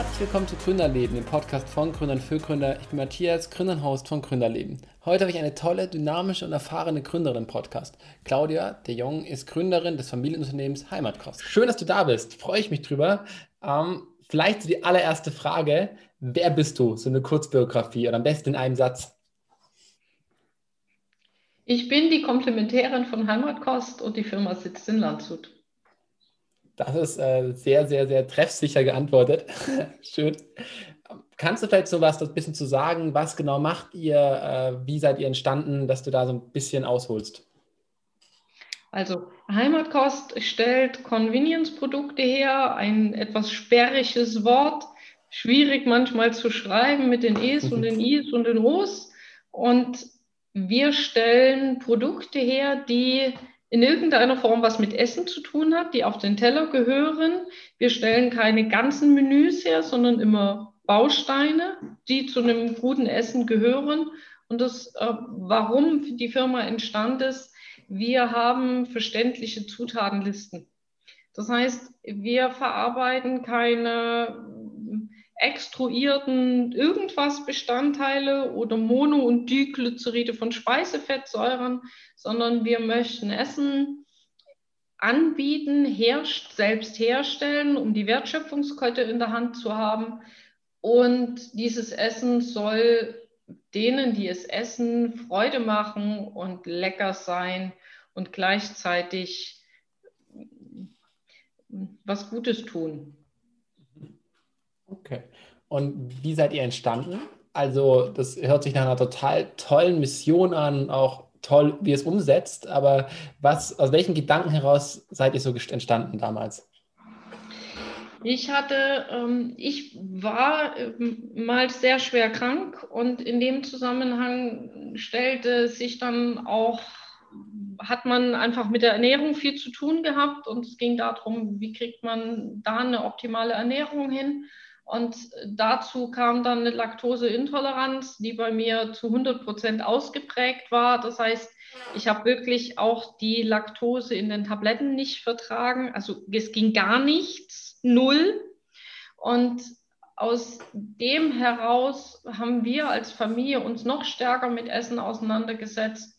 Herzlich willkommen zu Gründerleben, dem Podcast von Gründern für Gründer. Ich bin Matthias, Gründer und Host von Gründerleben. Heute habe ich eine tolle, dynamische und erfahrene Gründerin Podcast. Claudia de Jong ist Gründerin des Familienunternehmens Heimatkost. Schön, dass du da bist. Freue ich mich drüber. Ähm, vielleicht die allererste Frage. Wer bist du? So eine Kurzbiografie oder am besten in einem Satz. Ich bin die Komplementärin von Heimatkost und die Firma sitzt in Landshut. Das ist äh, sehr, sehr, sehr treffsicher geantwortet. Schön. Kannst du vielleicht so was ein bisschen zu sagen? Was genau macht ihr? Äh, wie seid ihr entstanden, dass du da so ein bisschen ausholst? Also Heimatkost stellt Convenience-Produkte her, ein etwas sperriges Wort, schwierig manchmal zu schreiben mit den E's und den I's und den O's. Und wir stellen Produkte her, die in irgendeiner Form was mit Essen zu tun hat, die auf den Teller gehören. Wir stellen keine ganzen Menüs her, sondern immer Bausteine, die zu einem guten Essen gehören. Und das, äh, warum die Firma entstand ist, wir haben verständliche Zutatenlisten. Das heißt, wir verarbeiten keine extruierten irgendwas Bestandteile oder Mono- und Diglyceride von Speisefettsäuren, sondern wir möchten Essen anbieten, her selbst herstellen, um die Wertschöpfungskette in der Hand zu haben. Und dieses Essen soll denen, die es essen, Freude machen und lecker sein und gleichzeitig was Gutes tun. Okay. Und wie seid ihr entstanden? Also, das hört sich nach einer total tollen Mission an, auch toll, wie es umsetzt. Aber was, aus welchen Gedanken heraus seid ihr so entstanden damals? Ich hatte, ähm, ich war ähm, mal sehr schwer krank und in dem Zusammenhang stellte sich dann auch, hat man einfach mit der Ernährung viel zu tun gehabt und es ging darum, wie kriegt man da eine optimale Ernährung hin. Und dazu kam dann eine Laktoseintoleranz, die bei mir zu 100 Prozent ausgeprägt war. Das heißt, ich habe wirklich auch die Laktose in den Tabletten nicht vertragen. Also es ging gar nichts, null. Und aus dem heraus haben wir als Familie uns noch stärker mit Essen auseinandergesetzt,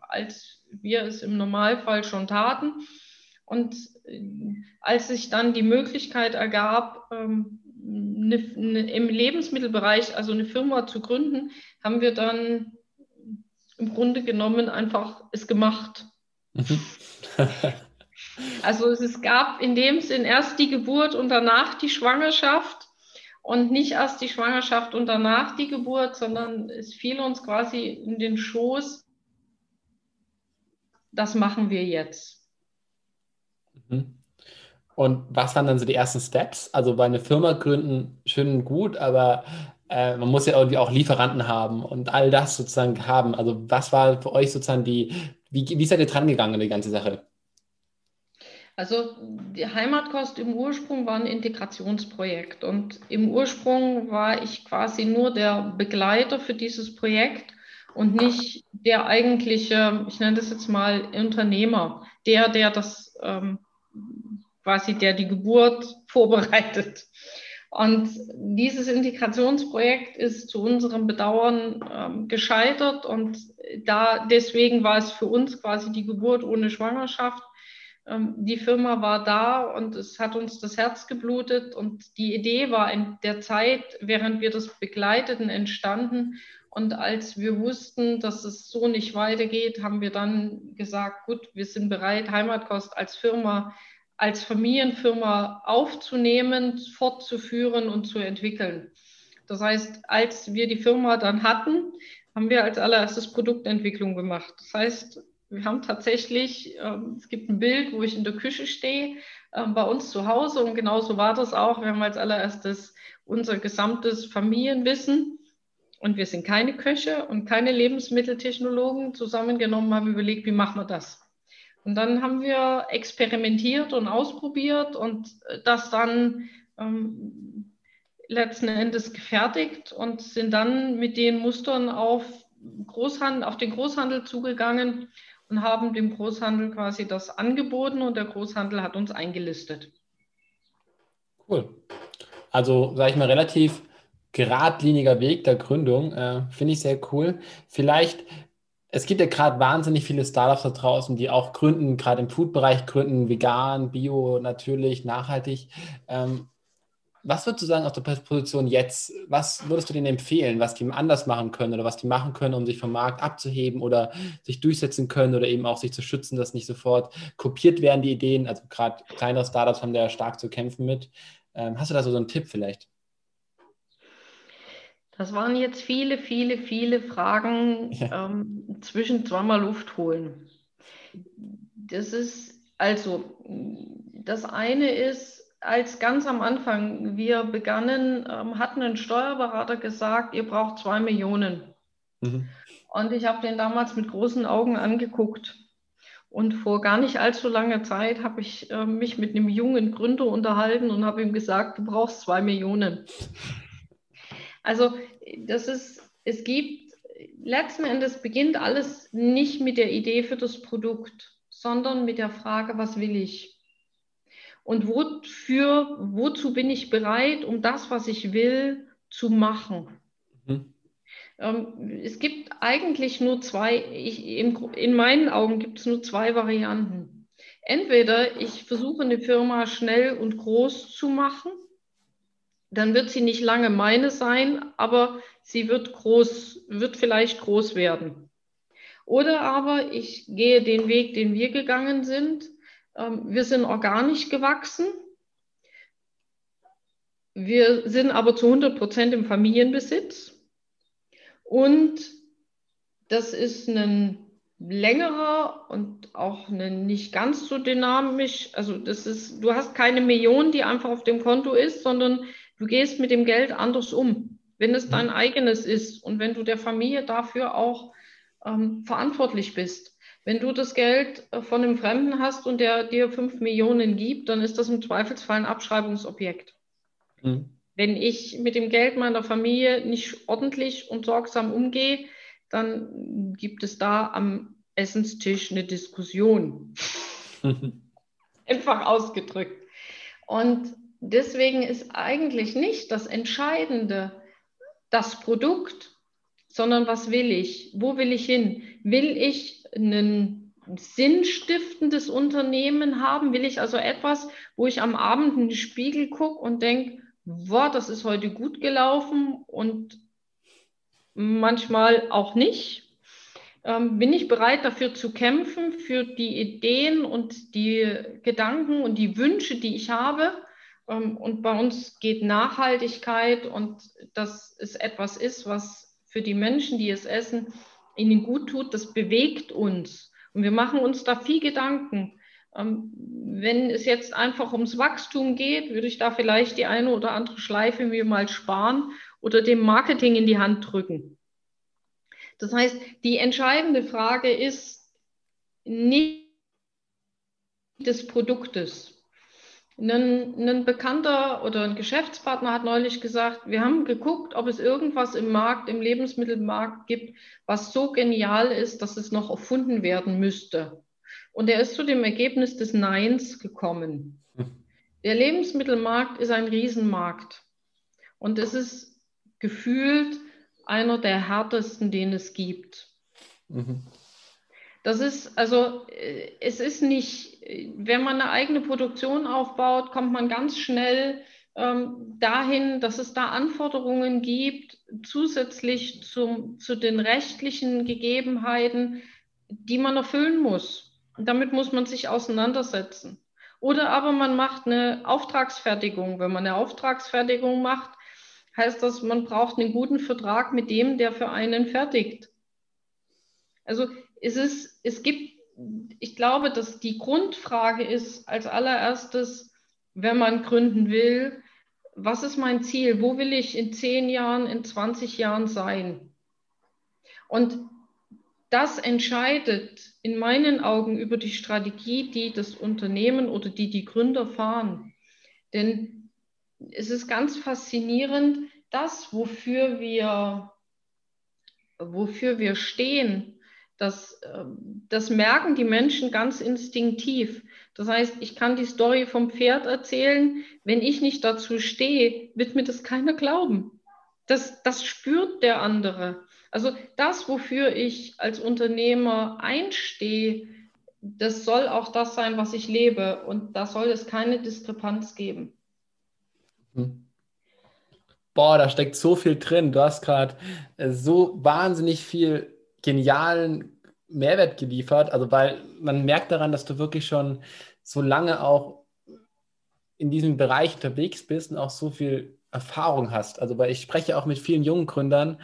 als wir es im Normalfall schon taten. Und als sich dann die Möglichkeit ergab, ähm, eine, eine, im Lebensmittelbereich, also eine Firma zu gründen, haben wir dann im Grunde genommen einfach es gemacht. Mhm. also es gab in dem Sinn erst die Geburt und danach die Schwangerschaft und nicht erst die Schwangerschaft und danach die Geburt, sondern es fiel uns quasi in den Schoß, das machen wir jetzt. Mhm. Und was waren dann so die ersten Steps? Also bei einer Firma gründen, schön und gut, aber äh, man muss ja irgendwie auch Lieferanten haben und all das sozusagen haben. Also was war für euch sozusagen die, wie, wie seid ihr dran gegangen an die ganze Sache? Also die Heimatkost im Ursprung war ein Integrationsprojekt und im Ursprung war ich quasi nur der Begleiter für dieses Projekt und nicht der eigentliche, ich nenne das jetzt mal Unternehmer, der, der das ähm, quasi der die Geburt vorbereitet. Und dieses Integrationsprojekt ist zu unserem Bedauern ähm, gescheitert und da deswegen war es für uns quasi die Geburt ohne Schwangerschaft. Ähm, die Firma war da und es hat uns das Herz geblutet und die Idee war in der Zeit, während wir das begleiteten, entstanden. Und als wir wussten, dass es so nicht weitergeht, haben wir dann gesagt, gut, wir sind bereit, Heimatkost als Firma als Familienfirma aufzunehmen, fortzuführen und zu entwickeln. Das heißt, als wir die Firma dann hatten, haben wir als allererstes Produktentwicklung gemacht. Das heißt, wir haben tatsächlich, ähm, es gibt ein Bild, wo ich in der Küche stehe, ähm, bei uns zu Hause und genauso war das auch. Wir haben als allererstes unser gesamtes Familienwissen und wir sind keine Köche und keine Lebensmitteltechnologen zusammengenommen, haben überlegt, wie machen wir das? Und dann haben wir experimentiert und ausprobiert und das dann ähm, letzten Endes gefertigt und sind dann mit den Mustern auf, Großhandel, auf den Großhandel zugegangen und haben dem Großhandel quasi das angeboten und der Großhandel hat uns eingelistet. Cool. Also, sage ich mal, relativ geradliniger Weg der Gründung. Äh, Finde ich sehr cool. Vielleicht, es gibt ja gerade wahnsinnig viele Startups da draußen, die auch gründen, gerade im Food-Bereich gründen, vegan, bio, natürlich, nachhaltig. Ähm, was würdest du sagen aus der Position jetzt? Was würdest du denen empfehlen, was die anders machen können oder was die machen können, um sich vom Markt abzuheben oder sich durchsetzen können oder eben auch sich zu schützen, dass nicht sofort kopiert werden die Ideen? Also gerade kleinere Startups haben da stark zu kämpfen mit. Ähm, hast du da so einen Tipp vielleicht? Das waren jetzt viele, viele, viele Fragen ja. ähm, zwischen zweimal Luft holen. Das ist also, das eine ist, als ganz am Anfang wir begannen, ähm, hatten ein Steuerberater gesagt, ihr braucht zwei Millionen. Mhm. Und ich habe den damals mit großen Augen angeguckt. Und vor gar nicht allzu langer Zeit habe ich äh, mich mit einem jungen Gründer unterhalten und habe ihm gesagt, du brauchst zwei Millionen. Also das ist, es gibt, letzten Endes beginnt alles nicht mit der Idee für das Produkt, sondern mit der Frage, was will ich? und wofür, wozu bin ich bereit, um das, was ich will, zu machen. Mhm. Ähm, es gibt eigentlich nur zwei, ich, in, in meinen Augen gibt es nur zwei Varianten. Entweder ich versuche eine Firma schnell und groß zu machen, dann wird sie nicht lange meine sein, aber sie wird groß, wird vielleicht groß werden. Oder aber ich gehe den Weg, den wir gegangen sind, ähm, wir sind organisch gewachsen. Wir sind aber zu 100 Prozent im Familienbesitz. Und das ist ein längerer und auch ein nicht ganz so dynamisch. Also das ist, du hast keine Million, die einfach auf dem Konto ist, sondern du gehst mit dem Geld anders um, wenn es dein eigenes ist und wenn du der Familie dafür auch ähm, verantwortlich bist. Wenn du das Geld äh, von einem Fremden hast und der dir fünf Millionen gibt, dann ist das im Zweifelsfall ein Abschreibungsobjekt. Mhm. Wenn ich mit dem Geld meiner Familie nicht ordentlich und sorgsam umgehe, dann gibt es da am Essenstisch eine Diskussion. Einfach ausgedrückt. Und deswegen ist eigentlich nicht das Entscheidende das Produkt, sondern was will ich? Wo will ich hin? Will ich ein sinnstiftendes Unternehmen haben? Will ich also etwas, wo ich am Abend in den Spiegel gucke und denke, wow, das ist heute gut gelaufen und manchmal auch nicht? Ähm, bin ich bereit dafür zu kämpfen, für die Ideen und die Gedanken und die Wünsche, die ich habe? Ähm, und bei uns geht Nachhaltigkeit und das ist etwas ist, was für die Menschen, die es essen, ihnen gut tut, das bewegt uns. Und wir machen uns da viel Gedanken. Ähm, wenn es jetzt einfach ums Wachstum geht, würde ich da vielleicht die eine oder andere Schleife mir mal sparen oder dem Marketing in die Hand drücken. Das heißt, die entscheidende Frage ist nicht des Produktes, ein, ein, Bekannter oder ein Geschäftspartner hat neulich gesagt, wir haben geguckt, ob es irgendwas im Markt, im Lebensmittelmarkt gibt, was so genial ist, dass es noch erfunden werden müsste. Und er ist zu dem Ergebnis des Neins gekommen. Der Lebensmittelmarkt ist ein Riesenmarkt. Und es ist gefühlt einer der härtesten, den es gibt. Mhm. Das ist, also, äh, es ist nicht, wenn man eine eigene Produktion aufbaut, kommt man ganz schnell ähm, dahin, dass es da Anforderungen gibt, zusätzlich zum, zu den rechtlichen Gegebenheiten, die man erfüllen muss. Und damit muss man sich auseinandersetzen. Oder aber man macht eine Auftragsfertigung. Wenn man eine Auftragsfertigung macht, heißt das, man braucht einen guten Vertrag mit dem, der für einen fertigt. Also es ist, es gibt, ich glaube, dass die Grundfrage ist als allererstes, wenn man gründen will, was ist mein Ziel? Wo will ich in zehn Jahren, in 20 Jahren sein? Und das entscheidet in meinen Augen über die Strategie, die das Unternehmen oder die die Gründer fahren. Denn es ist ganz faszinierend, das, wofür wir, wofür wir stehen, Das, ähm, das merken die Menschen ganz instinktiv. Das heißt, ich kann die Story vom Pferd erzählen. Wenn ich nicht dazu stehe, wird mir das keiner glauben. Das, das spürt der andere. Also das, wofür ich als Unternehmer einstehe, das soll auch das sein, was ich lebe. Und da soll es keine Diskrepanz geben. Hm. Boah, da steckt so viel drin. Du hast gerade äh, so wahnsinnig viel genialen Mehrwert geliefert. Also, weil man merkt daran, dass du wirklich schon so lange auch in diesem Bereich unterwegs bist und auch so viel Erfahrung hast. Also, weil ich spreche auch mit vielen jungen Gründern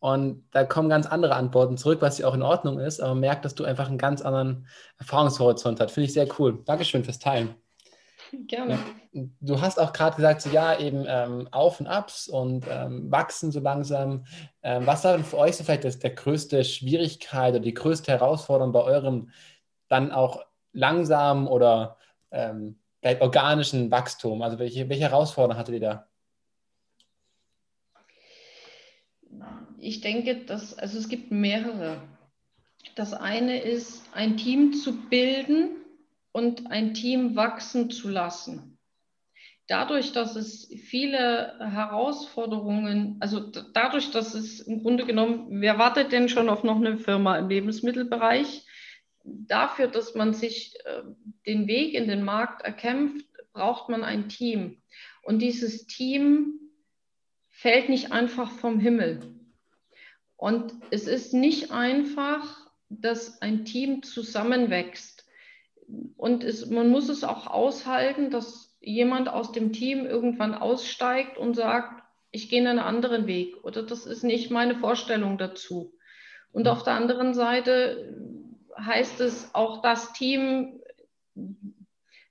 und da kommen ganz andere Antworten zurück, was ja auch in Ordnung ist, aber man merkt, dass du einfach einen ganz anderen Erfahrungshorizont hast. Finde ich sehr cool. Dankeschön fürs Teilen. Gerne. Du hast auch gerade gesagt, so ja, eben ähm, Auf und Abs und ähm, wachsen so langsam. Ähm, was war denn für euch so vielleicht das, der größte Schwierigkeit oder die größte Herausforderung bei eurem dann auch langsam oder ähm, vielleicht organischen Wachstum? Also welche, welche Herausforderungen hattet ihr da? Ich denke, dass, also es gibt mehrere. Das eine ist, ein Team zu bilden und ein Team wachsen zu lassen. Dadurch, dass es viele Herausforderungen, also dadurch, dass es im Grunde genommen, wer wartet denn schon auf noch eine Firma im Lebensmittelbereich? Dafür, dass man sich äh, den Weg in den Markt erkämpft, braucht man ein Team. Und dieses Team fällt nicht einfach vom Himmel. Und es ist nicht einfach, dass ein Team zusammenwächst und es, man muss es auch aushalten, dass jemand aus dem Team irgendwann aussteigt und sagt, ich gehe einen anderen Weg oder das ist nicht meine Vorstellung dazu. Und auf der anderen Seite heißt es auch das Team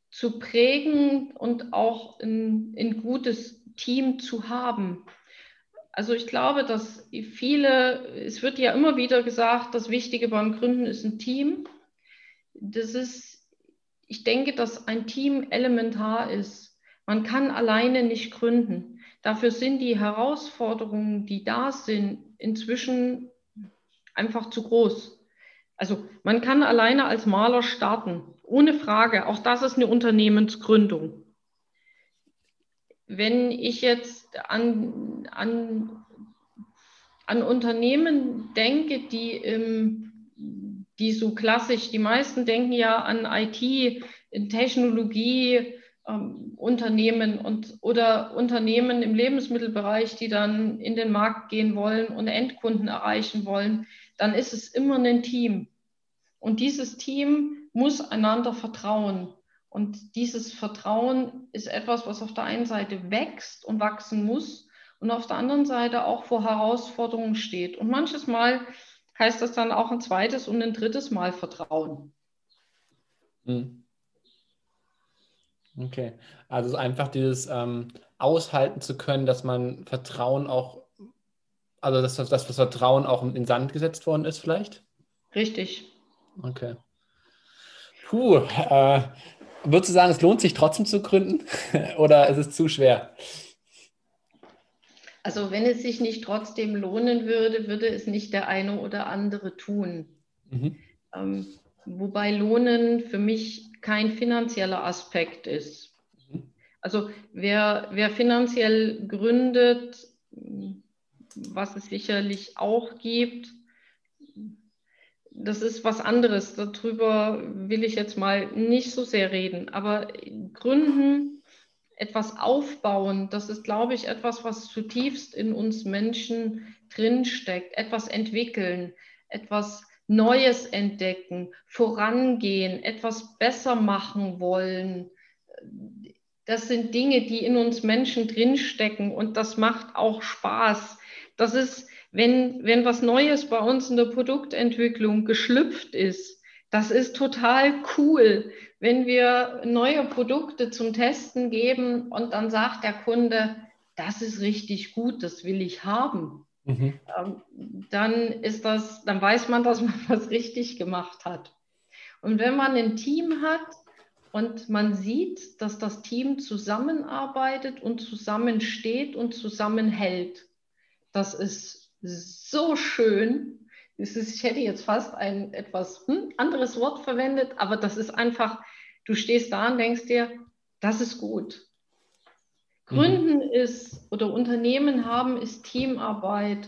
zu prägen und auch ein, ein gutes Team zu haben. Also ich glaube, dass viele, es wird ja immer wieder gesagt, das Wichtige beim Gründen ist ein Team. Das ist ich denke, dass ein Team elementar ist. Man kann alleine nicht gründen. Dafür sind die Herausforderungen, die da sind, inzwischen einfach zu groß. Also man kann alleine als Maler starten, ohne Frage. Auch das ist eine Unternehmensgründung. Wenn ich jetzt an, an, an Unternehmen denke, die im die so klassisch, die meisten denken ja an IT, Technologie, ähm, Unternehmen und, oder Unternehmen im Lebensmittelbereich, die dann in den Markt gehen wollen und Endkunden erreichen wollen, dann ist es immer ein Team. Und dieses Team muss einander vertrauen. Und dieses Vertrauen ist etwas, was auf der einen Seite wächst und wachsen muss und auf der anderen Seite auch vor Herausforderungen steht. Und manches Mal heißt das dann auch ein zweites und ein drittes Mal Vertrauen. Hm. Okay, also einfach dieses ähm, aushalten zu können, dass man Vertrauen auch, also dass, dass das Vertrauen auch in Sand gesetzt worden ist vielleicht? Richtig. Okay. Puh, äh, würdest du sagen, es lohnt sich trotzdem zu gründen oder ist es zu schwer? Also wenn es sich nicht trotzdem lohnen würde, würde es nicht der eine oder andere tun. Mhm. Ähm, wobei Lohnen für mich kein finanzieller Aspekt ist. Mhm. Also wer, wer finanziell gründet, was es sicherlich auch gibt, das ist was anderes. Darüber will ich jetzt mal nicht so sehr reden. Aber Gründen etwas aufbauen, das ist, glaube ich, etwas, was zutiefst in uns Menschen drinsteckt. Etwas entwickeln, etwas Neues entdecken, vorangehen, etwas besser machen wollen. Das sind Dinge, die in uns Menschen drinstecken und das macht auch Spaß. Das ist, wenn, wenn was Neues bei uns in der Produktentwicklung geschlüpft ist, das ist total cool, wenn wir neue Produkte zum Testen geben und dann sagt der Kunde, das ist richtig gut, das will ich haben. Mhm. Ähm, dann ist das, dann weiß man, dass man was richtig gemacht hat. Und wenn man ein Team hat und man sieht, dass das Team zusammenarbeitet und zusammensteht und zusammenhält, das ist so schön. Ist, ich hätte jetzt fast ein etwas hm, anderes Wort verwendet, aber das ist einfach, du stehst da und denkst dir, das ist gut. Gründen mhm. ist oder Unternehmen haben ist Teamarbeit,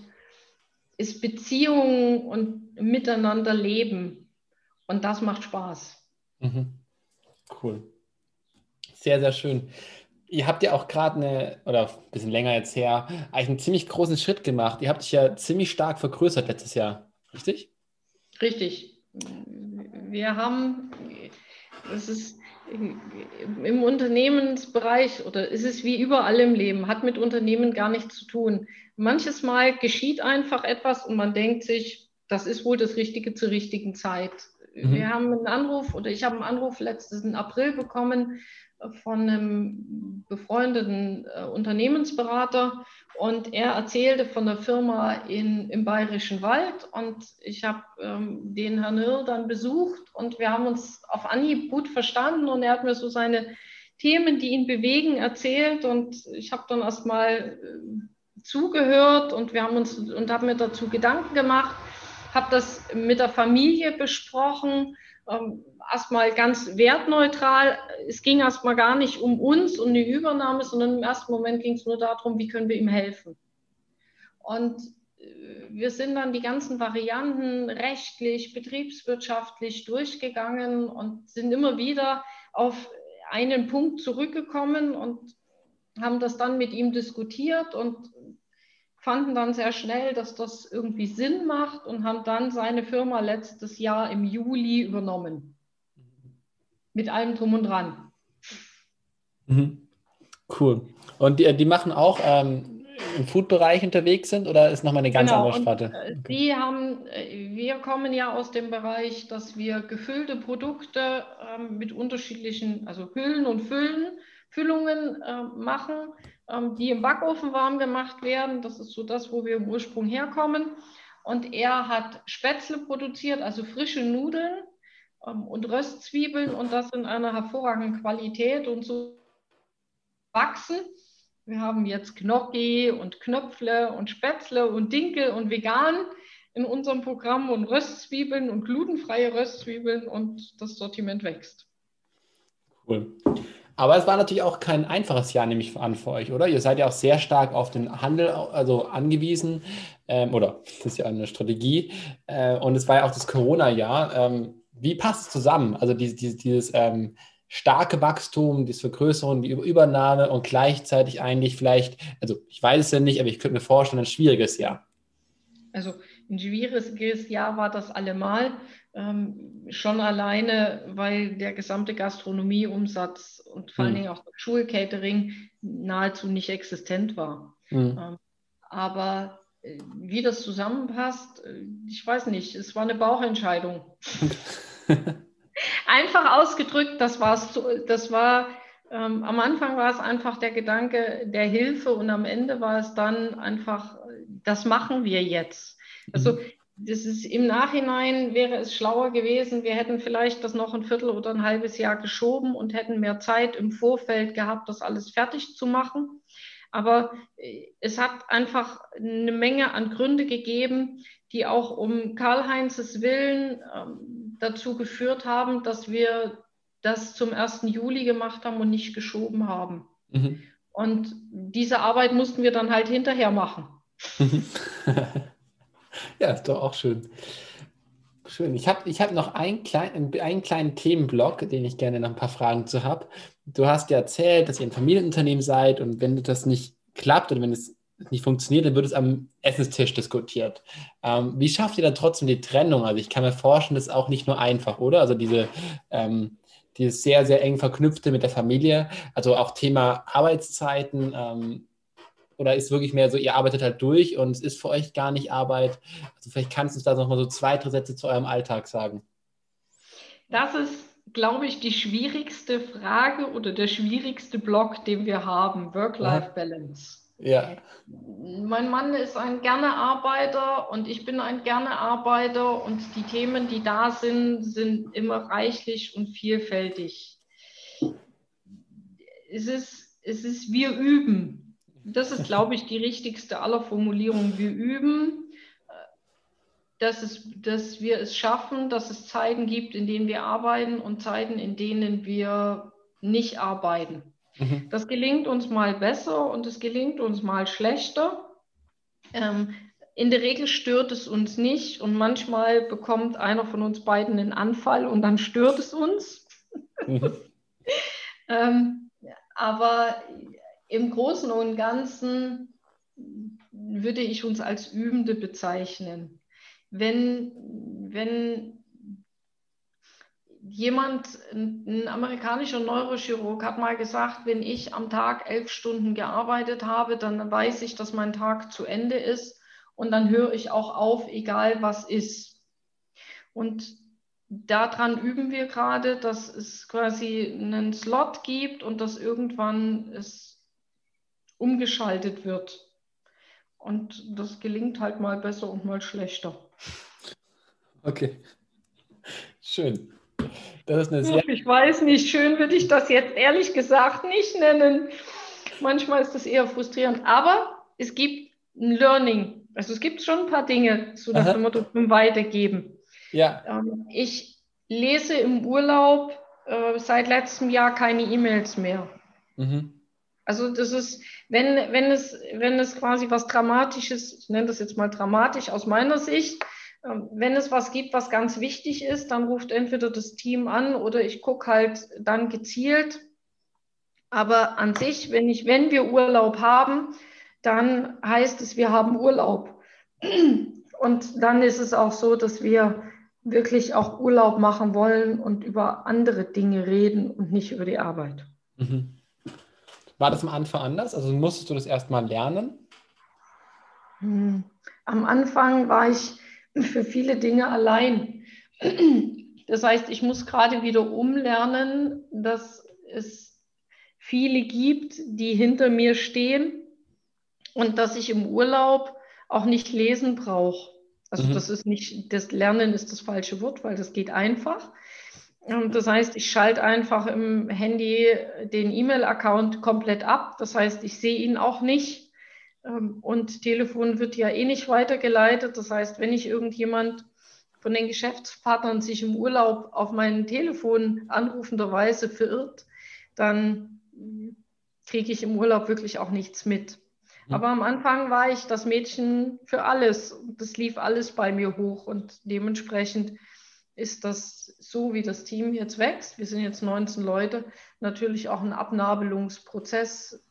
ist Beziehungen und miteinander leben. Und das macht Spaß. Mhm. Cool. Sehr, sehr schön. Ihr habt ja auch gerade eine, oder ein bisschen länger jetzt her, eigentlich einen ziemlich großen Schritt gemacht. Ihr habt dich ja ziemlich stark vergrößert letztes Jahr, richtig? Richtig. Wir haben, es ist im Unternehmensbereich oder ist es wie überall im Leben, hat mit Unternehmen gar nichts zu tun. Manches Mal geschieht einfach etwas und man denkt sich, das ist wohl das Richtige zur richtigen Zeit. Mhm. Wir haben einen Anruf oder ich habe einen Anruf letzten April bekommen von einem befreundeten äh, Unternehmensberater und er erzählte von der Firma in, im Bayerischen Wald und ich habe ähm, den Herrn Hirr dann besucht und wir haben uns auf Anhieb gut verstanden und er hat mir so seine Themen, die ihn bewegen, erzählt und ich habe dann erstmal äh, zugehört und wir haben uns und haben mir dazu Gedanken gemacht, habe das mit der Familie besprochen ähm, erstmal ganz wertneutral. Es ging erstmal gar nicht um uns und eine Übernahme, sondern im ersten Moment ging es nur darum, wie können wir ihm helfen. Und äh, wir sind dann die ganzen Varianten rechtlich, betriebswirtschaftlich durchgegangen und sind immer wieder auf einen Punkt zurückgekommen und haben das dann mit ihm diskutiert und fanden dann sehr schnell, dass das irgendwie Sinn macht und haben dann seine Firma letztes Jahr im Juli übernommen. Mit allem drum und dran. Mhm. Cool. Und die, die machen auch ähm, im Food-Bereich unterwegs sind oder ist nochmal eine ganz genau, andere Sparte? Äh, okay. Die haben, äh, wir kommen ja aus dem Bereich, dass wir gefüllte Produkte ähm, mit unterschiedlichen, also Hüllen und Füllen, Füllungen äh, machen ähm, die im Backofen warm gemacht werden. Das ist so das, wo wir im Ursprung herkommen. Und er hat Spätzle produziert, also frische Nudeln und Röstzwiebeln und das in einer hervorragenden Qualität und so wachsen. Wir haben jetzt Gnocchi und Knöpfle und Spätzle und Dinkel und vegan in unserem Programm und Röstzwiebeln und glutenfreie Röstzwiebeln und das Sortiment wächst. Cool. Aber es war natürlich auch kein einfaches Jahr, nehme ich an, für euch, oder? Ihr seid ja auch sehr stark auf den Handel also angewiesen, ähm, oder das ist ja eine Strategie. Äh, und es war ja auch das Corona-Jahr. Ähm, wie passt es zusammen? Also dieses, dieses, dieses ähm, starke Wachstum, diese Vergrößerung, die Übernahme und gleichzeitig eigentlich vielleicht, also ich weiß es ja nicht, aber ich könnte mir vorstellen, ein schwieriges Jahr. Also ein schwieriges Jahr war das allemal. Ähm, schon alleine, weil der gesamte Gastronomieumsatz und vor allen mhm. Dingen auch das Schulcatering nahezu nicht existent war. Mhm. Ähm, aber äh, wie das zusammenpasst, äh, ich weiß nicht, es war eine Bauchentscheidung. einfach ausgedrückt, das, war's, das war, ähm, am Anfang war es einfach der Gedanke der Hilfe und am Ende war es dann einfach, das machen wir jetzt. Also mhm das ist im Nachhinein wäre es schlauer gewesen, wir hätten vielleicht das noch ein Viertel oder ein halbes Jahr geschoben und hätten mehr Zeit im Vorfeld gehabt, das alles fertig zu machen. Aber äh, es hat einfach eine Menge an Gründe gegeben, die auch um Karl-Heinzes Willen ähm, dazu geführt haben, dass wir das zum 1. Juli gemacht haben und nicht geschoben haben. Mhm. Und diese Arbeit mussten wir dann halt hinterher machen. Ja, ist doch auch schön. Schön. Ich habe ich hab noch einen, klein, einen kleinen Themenblock, den ich gerne noch ein paar Fragen zu habe. Du hast ja erzählt, dass ihr ein Familienunternehmen seid und wenn das nicht klappt oder wenn es nicht funktioniert, dann wird es am Essenstisch diskutiert. Ähm, wie schafft ihr dann trotzdem die Trennung? Also ich kann mir vorstellen, das ist auch nicht nur einfach, oder? Also diese, ähm, dieses sehr, sehr eng verknüpfte mit der Familie, also auch Thema Arbeitszeiten, ähm, oder ist wirklich mehr so, ihr arbeitet halt durch und es ist für euch gar nicht Arbeit? Also vielleicht kannst du da noch mal so zwei, drei Sätze zu eurem Alltag sagen. Das ist, glaube ich, die schwierigste Frage oder der schwierigste Block, den wir haben, Work-Life-Balance. Ja. Mein Mann ist ein gerne Arbeiter und ich bin ein gerne Arbeiter und die Themen, die da sind, sind immer reichlich und vielfältig. Es ist, es ist wir üben. Das ist, glaube ich, die richtigste aller Formulierungen. Wir üben. dass, es, dass wir es schaffen, dass es Zeiten gibt, in denen wir arbeiten und Zeiten, in denen wir nicht arbeiten. Mhm. Das gelingt uns mal besser und es gelingt uns mal schlechter. Ähm, in der Regel stört es uns nicht und manchmal bekommt einer von uns beiden einen Anfall und dann stört es uns. Mhm. ähm, aber im Großen und Ganzen würde ich uns als Übende bezeichnen wenn, wenn jemand, ein amerikanischer Neurochirurg hat mal gesagt, wenn ich am Tag elf Stunden gearbeitet habe, dann weiß ich, dass mein Tag zu Ende ist und dann höre ich auch auf, egal was ist. Und daran üben wir gerade, dass es quasi einen Slot gibt und dass irgendwann es umgeschaltet wird. Und das gelingt halt mal besser und mal schlechter. Okay. Schön. Das ist eine sehr ich weiß nicht, schön würde ich das jetzt ehrlich gesagt nicht nennen. Manchmal ist das eher frustrierend, aber es gibt ein Learning. Also es gibt schon ein paar Dinge, so nach dem Motto Weitergeben. Ja. Ähm, ich lese im Urlaub äh, seit letztem Jahr keine E-Mails mehr. Mhm. Also das ist, wenn, wenn, es, wenn es quasi was Dramatisches, ich nenne das jetzt mal dramatisch aus meiner Sicht, wenn es was gibt, was ganz wichtig ist, dann ruft entweder das Team an oder ich gucke halt dann gezielt. Aber an sich, wenn, ich, wenn wir Urlaub haben, dann heißt es, wir haben Urlaub. Und dann ist es auch so, dass wir wirklich auch Urlaub machen wollen und über andere Dinge reden und nicht über die Arbeit. Mhm. War das am Anfang anders? Also musstest du das erstmal lernen? Hm. Am Anfang war ich für viele Dinge allein. Das heißt, ich muss gerade wieder umlernen, dass es viele gibt, die hinter mir stehen und dass ich im Urlaub auch nicht lesen brauche. Also mhm. das ist nicht, das Lernen ist das falsche Wort, weil das geht einfach. Das heißt, ich schalte einfach im Handy den E-Mail-Account komplett ab. Das heißt, ich sehe ihn auch nicht. Ähm, und Telefon wird ja eh nicht weitergeleitet. Das heißt, wenn ich irgendjemand von den Geschäftspartnern sich im Urlaub auf mein Telefon anrufenderweise verirrt, dann kriege ich im Urlaub wirklich auch nichts mit. Mhm. Aber am Anfang war ich das Mädchen für alles. Das lief alles bei mir hoch und dementsprechend ist das so, wie das Team jetzt wächst. Wir sind jetzt 19 Leute, natürlich auch ein Abnabelungsprozess,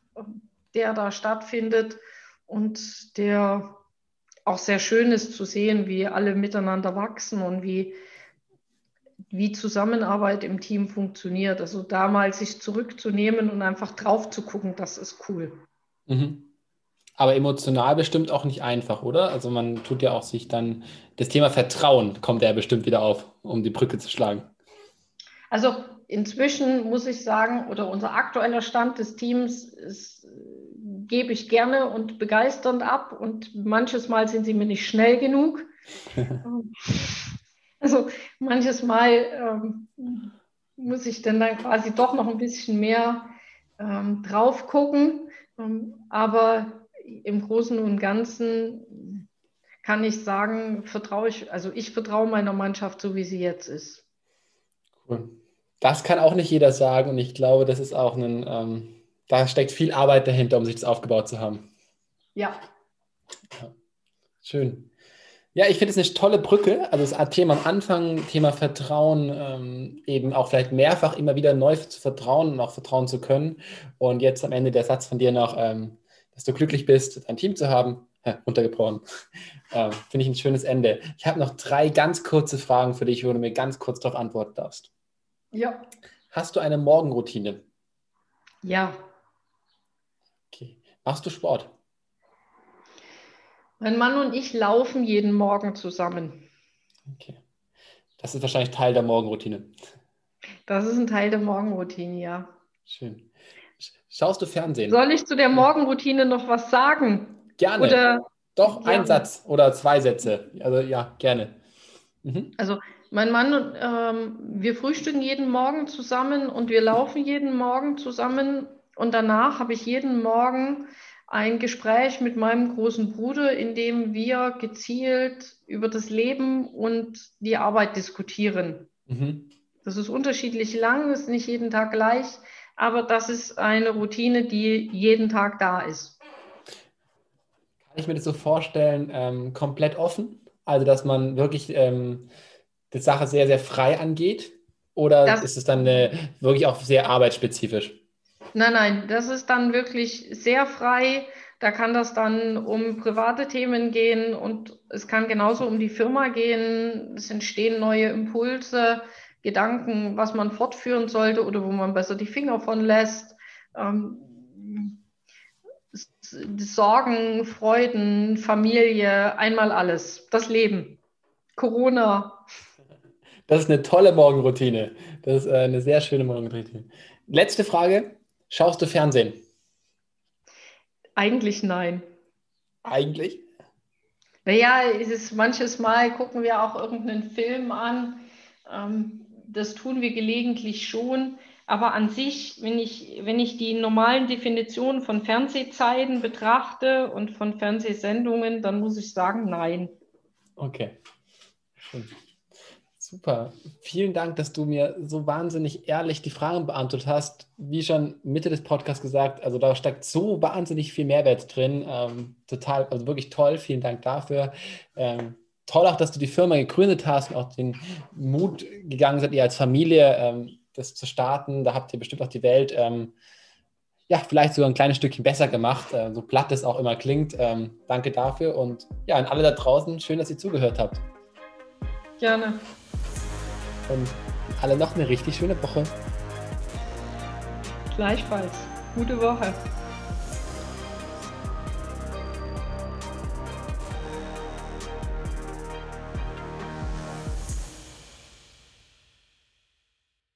der da stattfindet und der auch sehr schön ist zu sehen, wie alle miteinander wachsen und wie, wie Zusammenarbeit im Team funktioniert. Also da mal sich zurückzunehmen und einfach drauf zu gucken, das ist cool. Mhm. Aber emotional bestimmt auch nicht einfach, oder? Also man tut ja auch sich dann, das Thema Vertrauen kommt ja bestimmt wieder auf, um die Brücke zu schlagen. Also inzwischen muss ich sagen, oder unser aktueller Stand des Teams ist gebe ich gerne und begeisternd ab und manches Mal sind sie mir nicht schnell genug. also manches Mal ähm, muss ich dann, dann quasi doch noch ein bisschen mehr ähm, drauf gucken. Ähm, aber im Großen und Ganzen kann ich sagen, vertraue ich, also ich vertraue meiner Mannschaft so, wie sie jetzt ist. Cool. Das kann auch nicht jeder sagen und ich glaube, das ist auch ein ähm, da steckt viel Arbeit dahinter, um sich das aufgebaut zu haben. Ja. ja. Schön. Ja, ich finde es eine tolle Brücke. Also das Thema am Anfang, Thema Vertrauen, ähm, eben auch vielleicht mehrfach immer wieder neu zu vertrauen und auch vertrauen zu können. Und jetzt am Ende der Satz von dir noch, ähm, dass du glücklich bist, ein Team zu haben, ja, runtergebrochen. Ähm, finde ich ein schönes Ende. Ich habe noch drei ganz kurze Fragen für dich, wo du mir ganz kurz darauf antworten darfst. Ja. Hast du eine Morgenroutine? Ja. Machst du Sport? Mein Mann und ich laufen jeden Morgen zusammen. Okay. Das ist wahrscheinlich Teil der Morgenroutine. Das ist ein Teil der Morgenroutine, ja. Schön. Schaust du Fernsehen? Soll ich zu der Morgenroutine noch was sagen? Gerne. Oder Doch, gerne. ein Satz oder zwei Sätze. Also ja, gerne. Mhm. Also mein Mann und ähm, wir frühstücken jeden Morgen zusammen und wir laufen jeden Morgen zusammen und danach habe ich jeden Morgen ein Gespräch mit meinem großen Bruder, in dem wir gezielt über das Leben und die Arbeit diskutieren. Mhm. Das ist unterschiedlich lang, ist nicht jeden Tag gleich, aber das ist eine Routine, die jeden Tag da ist. Kann ich mir das so vorstellen, ähm, komplett offen? Also, dass man wirklich ähm, die Sache sehr, sehr frei angeht? Oder das, ist es dann äh, wirklich auch sehr arbeitsspezifisch? Nein, nein, das ist dann wirklich sehr frei. Da kann das dann um private Themen gehen und es kann genauso um die Firma gehen. Es entstehen neue Impulse, Gedanken, was man fortführen sollte oder wo man besser die Finger von lässt. Ähm, Sorgen, Freuden, Familie, einmal alles. Das Leben. Corona. Das ist eine tolle Morgenroutine. Das ist äh, eine sehr schöne Morgenroutine. Letzte Frage. Schaust du Fernsehen? Eigentlich nein. Eigentlich? Naja, es ist, manches Mal gucken wir auch irgendeinen Film an. Ähm, das tun wir gelegentlich schon. Aber an sich, wenn ich, wenn ich die normalen Definitionen von Fernsehzeiten betrachte und von Fernsehsendungen, dann muss ich sagen, nein. Okay. Schön. Super. Vielen Dank, dass du mir so wahnsinnig ehrlich die Fragen beantwortet hast. Wie schon Mitte des Podcasts gesagt, also da steckt so wahnsinnig viel Mehrwert drin. Ähm, total, also wirklich toll. Vielen Dank dafür. Ähm, toll auch, dass du die Firma gegründet hast und auch den Mut gegangen seid, ihr als Familie ähm, das zu starten. Da habt ihr bestimmt auch die Welt, ähm, ja, vielleicht sogar ein kleines Stückchen besser gemacht, äh, so platt es auch immer klingt. Ähm, danke dafür und ja, an alle da draußen, schön, dass ihr zugehört habt. Gerne und alle noch eine richtig schöne Woche. Gleichfalls. Gute Woche.